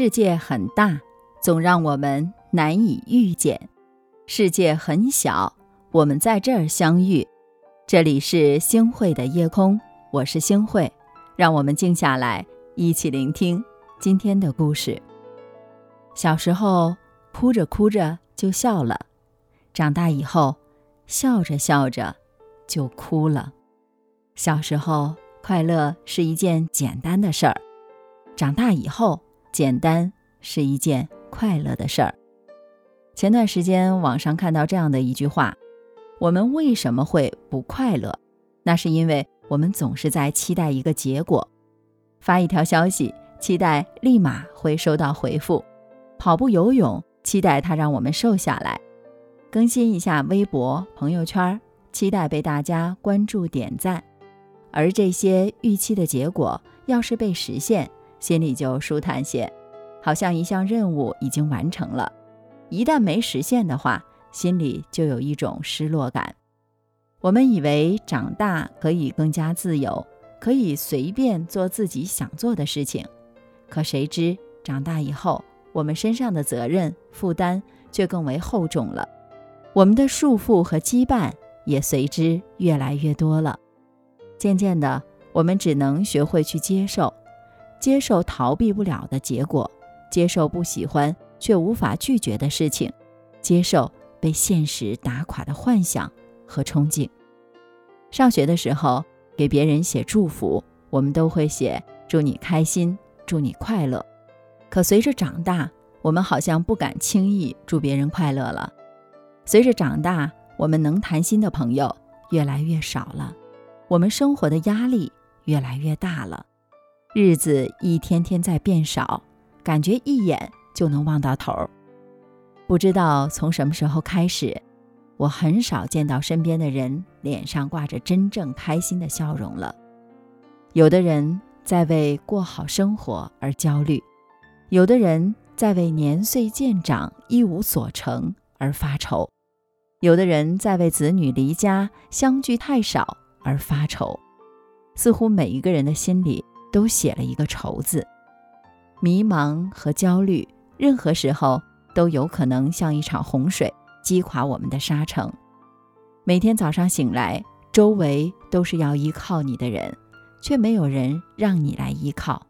世界很大，总让我们难以遇见；世界很小，我们在这儿相遇。这里是星汇的夜空，我是星汇，让我们静下来，一起聆听今天的故事。小时候哭着哭着就笑了，长大以后笑着笑着就哭了。小时候快乐是一件简单的事儿，长大以后。简单是一件快乐的事儿。前段时间网上看到这样的一句话：“我们为什么会不快乐？那是因为我们总是在期待一个结果。发一条消息，期待立马会收到回复；跑步、游泳，期待它让我们瘦下来；更新一下微博、朋友圈，期待被大家关注点赞。而这些预期的结果，要是被实现，心里就舒坦些，好像一项任务已经完成了。一旦没实现的话，心里就有一种失落感。我们以为长大可以更加自由，可以随便做自己想做的事情，可谁知长大以后，我们身上的责任负担却更为厚重了，我们的束缚和羁绊也随之越来越多了。渐渐的，我们只能学会去接受。接受逃避不了的结果，接受不喜欢却无法拒绝的事情，接受被现实打垮的幻想和憧憬。上学的时候，给别人写祝福，我们都会写“祝你开心，祝你快乐”。可随着长大，我们好像不敢轻易祝别人快乐了。随着长大，我们能谈心的朋友越来越少了，我们生活的压力越来越大了。日子一天天在变少，感觉一眼就能望到头。不知道从什么时候开始，我很少见到身边的人脸上挂着真正开心的笑容了。有的人在为过好生活而焦虑，有的人在为年岁渐长一无所成而发愁，有的人在为子女离家相聚太少而发愁。似乎每一个人的心里。都写了一个愁字，迷茫和焦虑，任何时候都有可能像一场洪水击垮我们的沙城。每天早上醒来，周围都是要依靠你的人，却没有人让你来依靠。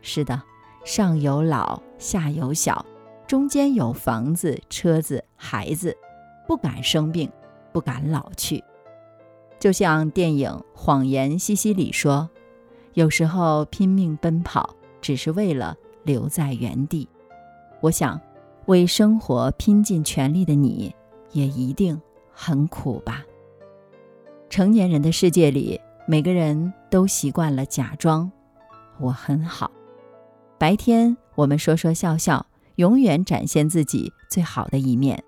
是的，上有老，下有小，中间有房子、车子、孩子，不敢生病，不敢老去。就像电影《谎言西西里》说。有时候拼命奔跑，只是为了留在原地。我想，为生活拼尽全力的你，也一定很苦吧。成年人的世界里，每个人都习惯了假装我很好。白天我们说说笑笑，永远展现自己最好的一面；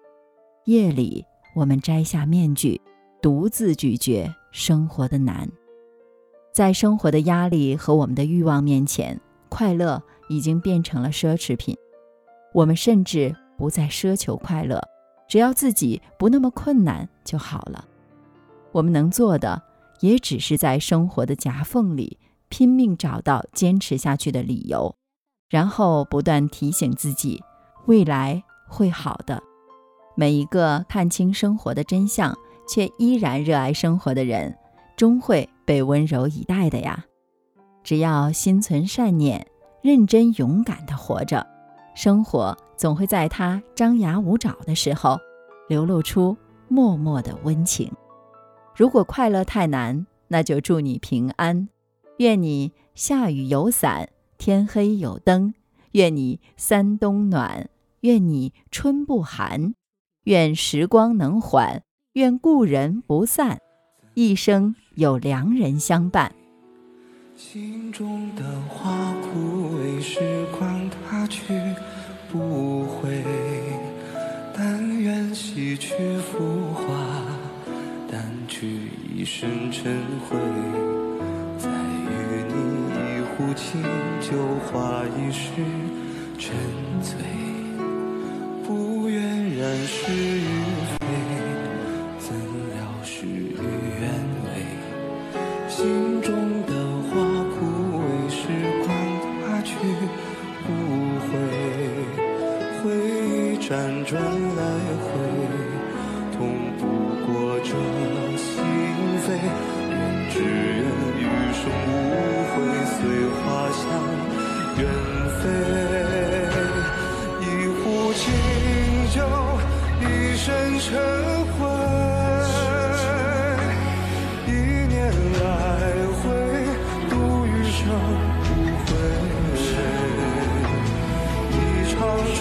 夜里我们摘下面具，独自咀嚼生活的难。在生活的压力和我们的欲望面前，快乐已经变成了奢侈品。我们甚至不再奢求快乐，只要自己不那么困难就好了。我们能做的，也只是在生活的夹缝里拼命找到坚持下去的理由，然后不断提醒自己，未来会好的。每一个看清生活的真相，却依然热爱生活的人。终会被温柔以待的呀！只要心存善念，认真勇敢地活着，生活总会在他张牙舞爪的时候，流露出默默的温情。如果快乐太难，那就祝你平安。愿你下雨有伞，天黑有灯；愿你三冬暖，愿你春不寒；愿时光能缓，愿故人不散。一生有良人相伴。心中的花枯萎，时光它去不回。但愿洗去浮华，掸去一身尘灰。再与你一壶清酒，话一世沉醉。不愿染世与非。辗转来回，痛不过这心扉。愿只愿余生无悔，随花香远飞。一壶清酒，一身尘灰。一念来回，度余生无悔。一场春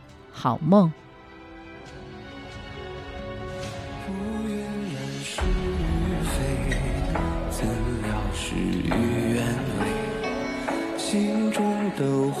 好梦。不愿人事与非，怎料事与愿违。心中的花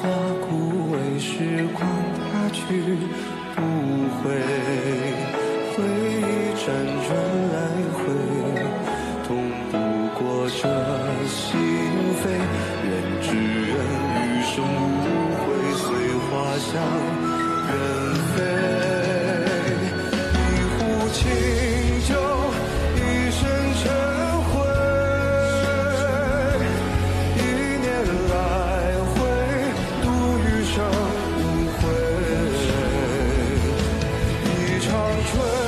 一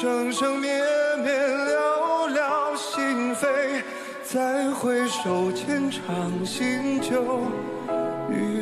生生灭灭，了了心扉。再回首浅尝心酒余